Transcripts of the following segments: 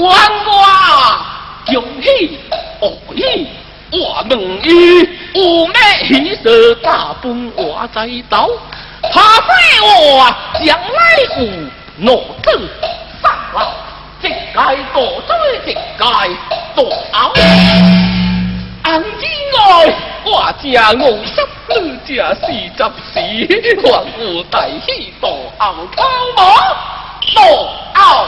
管我穷喜恶喜，我问伊有咩喜事大奔我在道。他死我将来有我子三老，即该多追即该多熬。红之外，我正五十，你正四十时，我有大喜多熬好吗？多熬。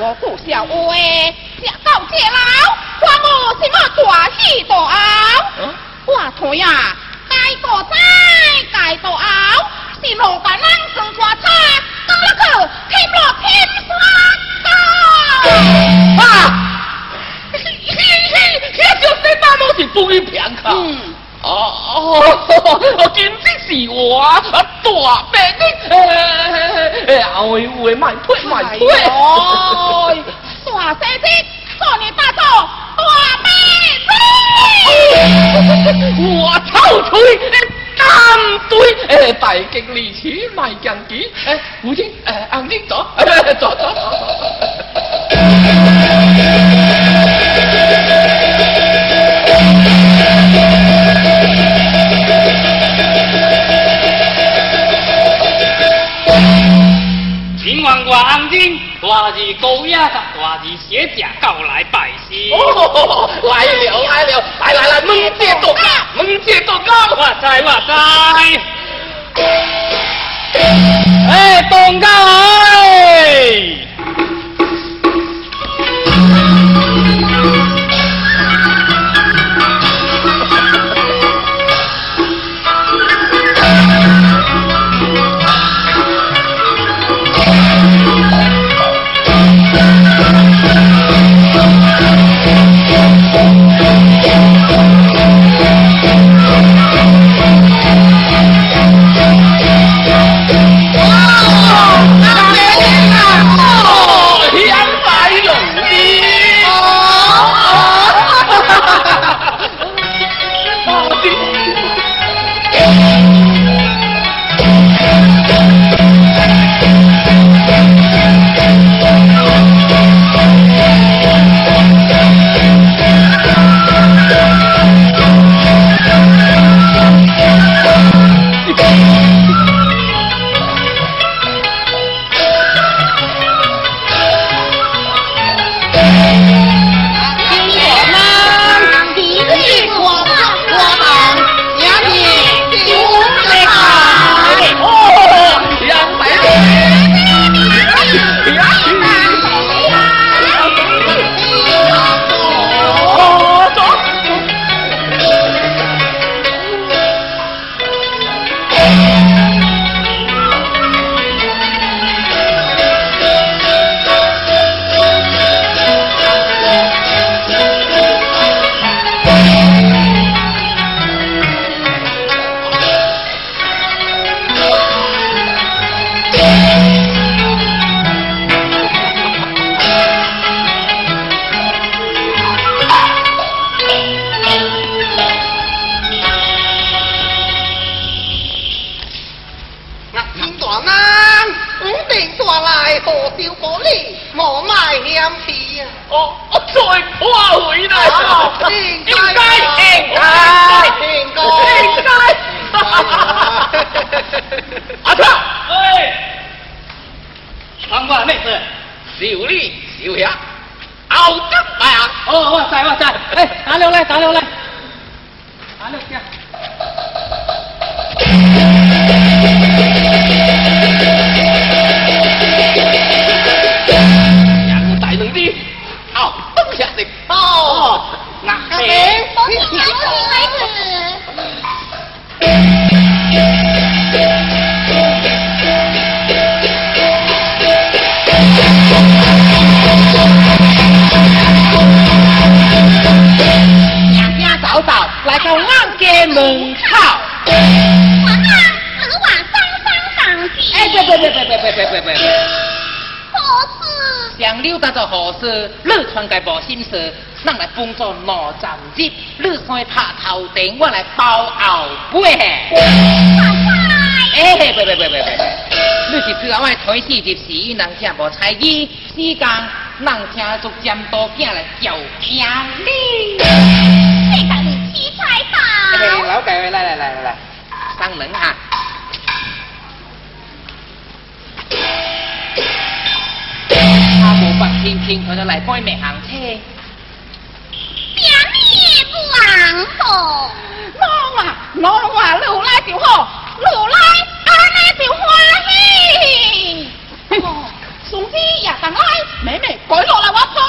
我不笑话，食到这老，我什么大喜大傲。我汤啊，盖大菜，盖大袄，是牛排、冷酸菜，了来个铁天偏倒。啊，嘿嘿嘿，这就是大拇指中意片克。哦，我简直是我啊！大鼻子，哎哎哎，阿威威，卖脱卖哎，耍三精，少年大嫂大鼻子，我臭锤干哎，大吉大利买相机，吴京，阿英走，走走走。黄金，我是高雅的，我是鞋匠，高来拜仙。来了来了，来来来，门家东家，门家东家，哇塞哇塞！哎，东家来。Thank you. 应该，应该，应该，应该！阿特，哎，看我系咩小李，小爷，奥登伯啊！哦，我知，我知，哎，打了来，打了来，打尿去。来到我家门口，我刚来往山上上去。哎别别别别别别别别别！何事？想溜达做何事？你穿个无心思，咱来工作两站日。你先拍头顶，我来包后背。哎别别别别别！你是去外台戏，一时人听无猜机，时间人听做占道子来叫听你。老板，来来来来来，上门哈！他不放心，听他的来开名行车。什么王婆？我话我话，路来就好，路来俺们就欢喜。嘿，兄弟呀，等来妹妹过落来我托。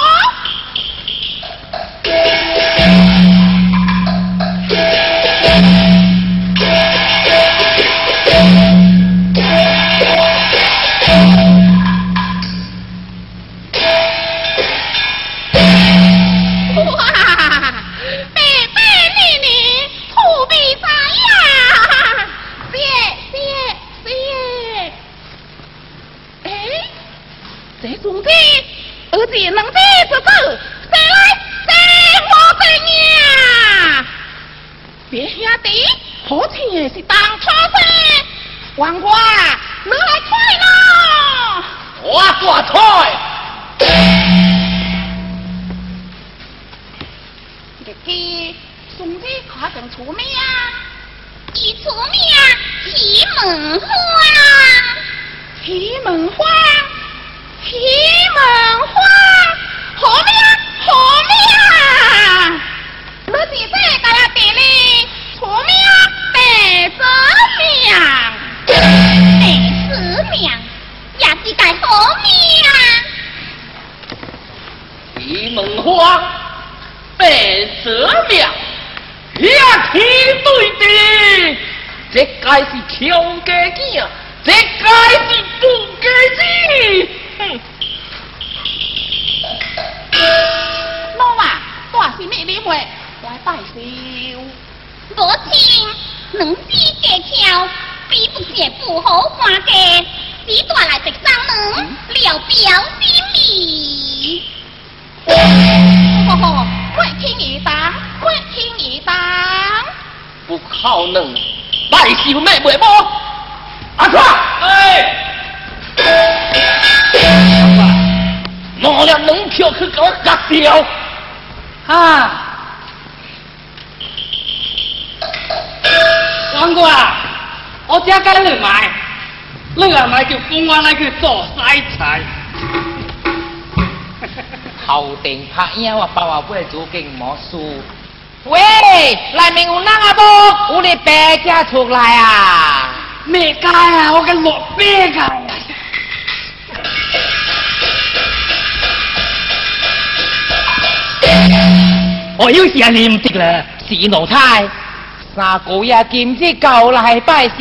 何亲也是当差的，王瓜，你来退喽。我做退。哥哥，送这客人出一出庙去门花，去门花。一梦花，百蛇庙，一起对敌，这该是巧家子啊，这该是笨家子。哼！老妈，大是咩咩话，来拜寿。罗青，能只小条，比不些不好官的，只带来一双门，了表心意。不好弄，卖媳妇卖妹不？阿川，哎。拿了两票去我阿掉，啊。王哥啊，我叫你来买，你来买就跟我来去做筛菜。头定拍影，我包阿背做变魔术。喂，里面有人啊不？有你白家出来啊？咩街啊，我嘅落白街啊？我要是啊，你唔得啦，是奴才。那古日见之旧礼拜笑，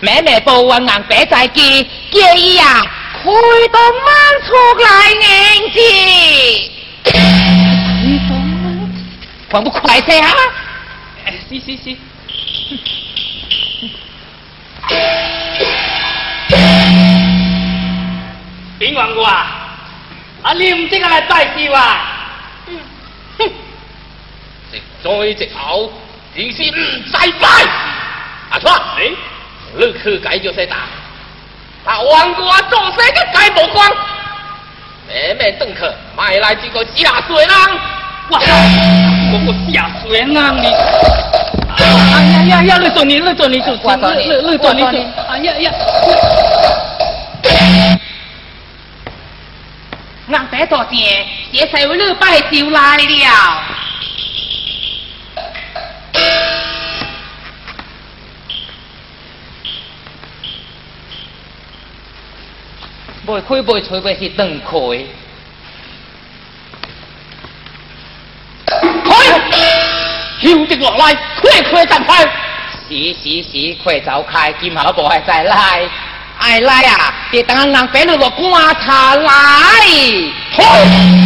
咩咩布运硬别再见，介意呀？回到慢出来迎接，回到慢还不快些啊？哎，是是是。别问我啊，阿念这个大事哇！哼，食在直口，点先唔使拜。阿川，你去解决些打。啊！王枉！做死！个该无关。妹妹，上课，买来几个下水人。哇，操！我个下水人你！哎呀呀呀！勒做你勒做你做勒勒勒做你！哎呀呀！俺白大钱，现在有六百就来了。开背吹背是断气，开，跳定落来，快快展开，是是是，快走开，今后不会再来，来呀，别等人把侬落棺材内。